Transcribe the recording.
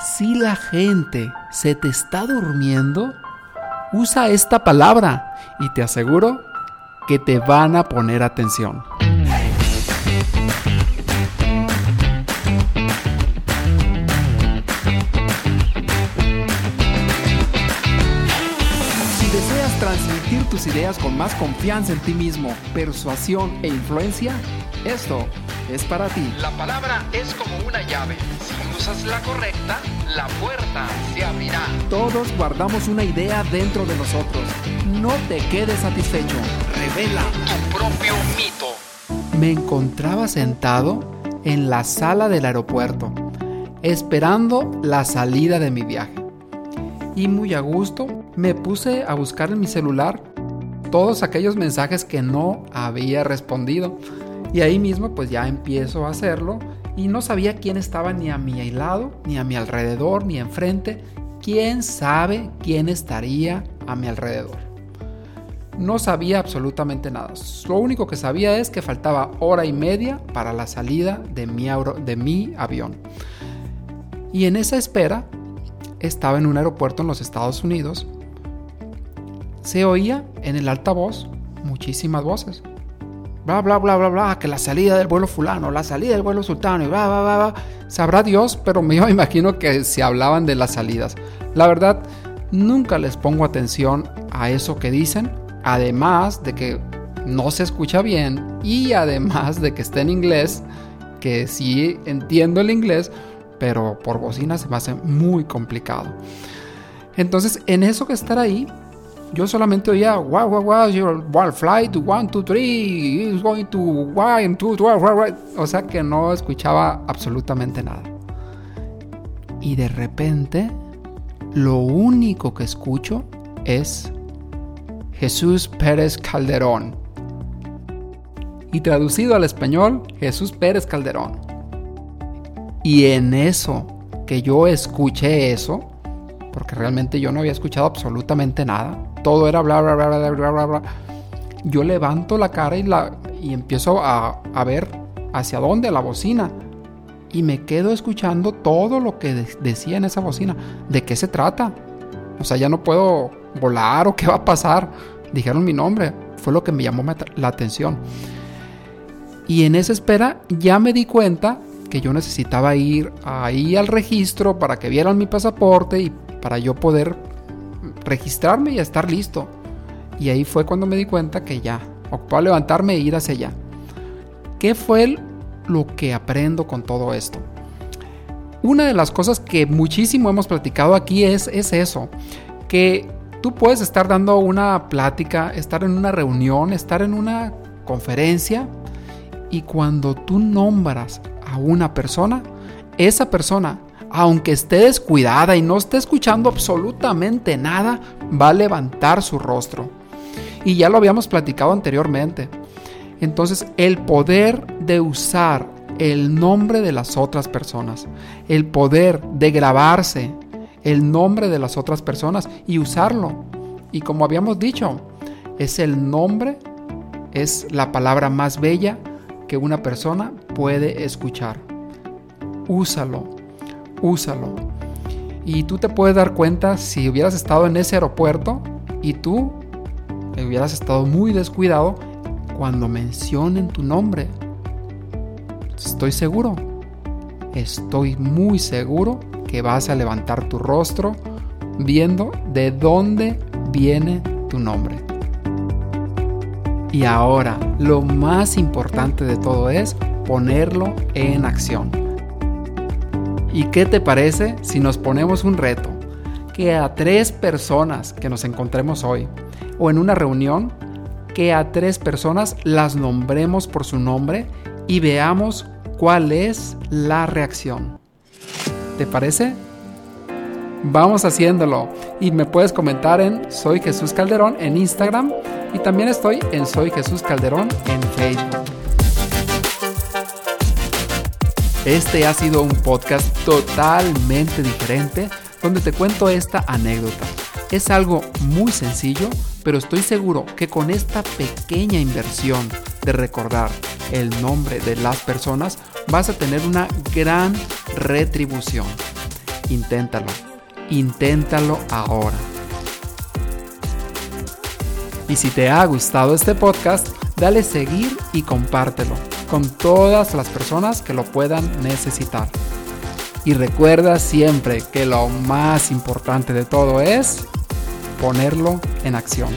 Si la gente se te está durmiendo, usa esta palabra y te aseguro que te van a poner atención. Transmitir tus ideas con más confianza en ti mismo, persuasión e influencia, esto es para ti. La palabra es como una llave. Si usas la correcta, la puerta se abrirá. Todos guardamos una idea dentro de nosotros. No te quedes satisfecho. Revela. Tu propio mito. Me encontraba sentado en la sala del aeropuerto, esperando la salida de mi viaje. Y muy a gusto me puse a buscar en mi celular todos aquellos mensajes que no había respondido. Y ahí mismo pues ya empiezo a hacerlo y no sabía quién estaba ni a mi lado, ni a mi alrededor, ni enfrente. ¿Quién sabe quién estaría a mi alrededor? No sabía absolutamente nada. Lo único que sabía es que faltaba hora y media para la salida de mi, de mi avión. Y en esa espera estaba en un aeropuerto en los Estados Unidos. Se oía en el altavoz muchísimas voces bla, bla, bla, bla, bla, que la salida del vuelo fulano, la salida del vuelo sultano, y bla, bla, bla, bla. Sabrá Dios, pero me imagino que se hablaban de las salidas. La verdad, nunca les pongo atención a eso que dicen, además de que no se escucha bien y además de que está en inglés, que sí entiendo el inglés, pero por bocina se me hace muy complicado. Entonces, en eso que estar ahí, yo solamente oía, wow, wow, wow, one flight, one, two, three, is going to one, two, twelve. O sea que no escuchaba absolutamente nada. Y de repente, lo único que escucho es Jesús Pérez Calderón. Y traducido al español, Jesús Pérez Calderón. Y en eso, que yo escuché eso, porque realmente yo no había escuchado absolutamente nada, todo era bla, bla, bla, bla, bla, bla, bla. Yo levanto la cara y, la, y empiezo a, a ver hacia dónde la bocina. Y me quedo escuchando todo lo que decía en esa bocina. ¿De qué se trata? O sea, ya no puedo volar o qué va a pasar. Dijeron mi nombre. Fue lo que me llamó la atención. Y en esa espera ya me di cuenta que yo necesitaba ir ahí al registro para que vieran mi pasaporte y para yo poder registrarme y estar listo. Y ahí fue cuando me di cuenta que ya, ocupaba levantarme e ir hacia allá. ¿Qué fue lo que aprendo con todo esto? Una de las cosas que muchísimo hemos platicado aquí es, es eso, que tú puedes estar dando una plática, estar en una reunión, estar en una conferencia y cuando tú nombras a una persona, esa persona aunque esté descuidada y no esté escuchando absolutamente nada, va a levantar su rostro. Y ya lo habíamos platicado anteriormente. Entonces, el poder de usar el nombre de las otras personas, el poder de grabarse el nombre de las otras personas y usarlo. Y como habíamos dicho, es el nombre, es la palabra más bella que una persona puede escuchar. Úsalo, úsalo. Y tú te puedes dar cuenta si hubieras estado en ese aeropuerto y tú hubieras estado muy descuidado cuando mencionen tu nombre. Estoy seguro, estoy muy seguro que vas a levantar tu rostro viendo de dónde viene tu nombre. Y ahora, lo más importante de todo es ponerlo en acción. ¿Y qué te parece si nos ponemos un reto? Que a tres personas que nos encontremos hoy o en una reunión, que a tres personas las nombremos por su nombre y veamos cuál es la reacción. ¿Te parece? Vamos haciéndolo y me puedes comentar en Soy Jesús Calderón en Instagram y también estoy en Soy Jesús Calderón en Facebook. Este ha sido un podcast totalmente diferente donde te cuento esta anécdota. Es algo muy sencillo, pero estoy seguro que con esta pequeña inversión de recordar el nombre de las personas vas a tener una gran retribución. inténtalo. Inténtalo ahora. Y si te ha gustado este podcast, dale seguir y compártelo con todas las personas que lo puedan necesitar. Y recuerda siempre que lo más importante de todo es ponerlo en acción.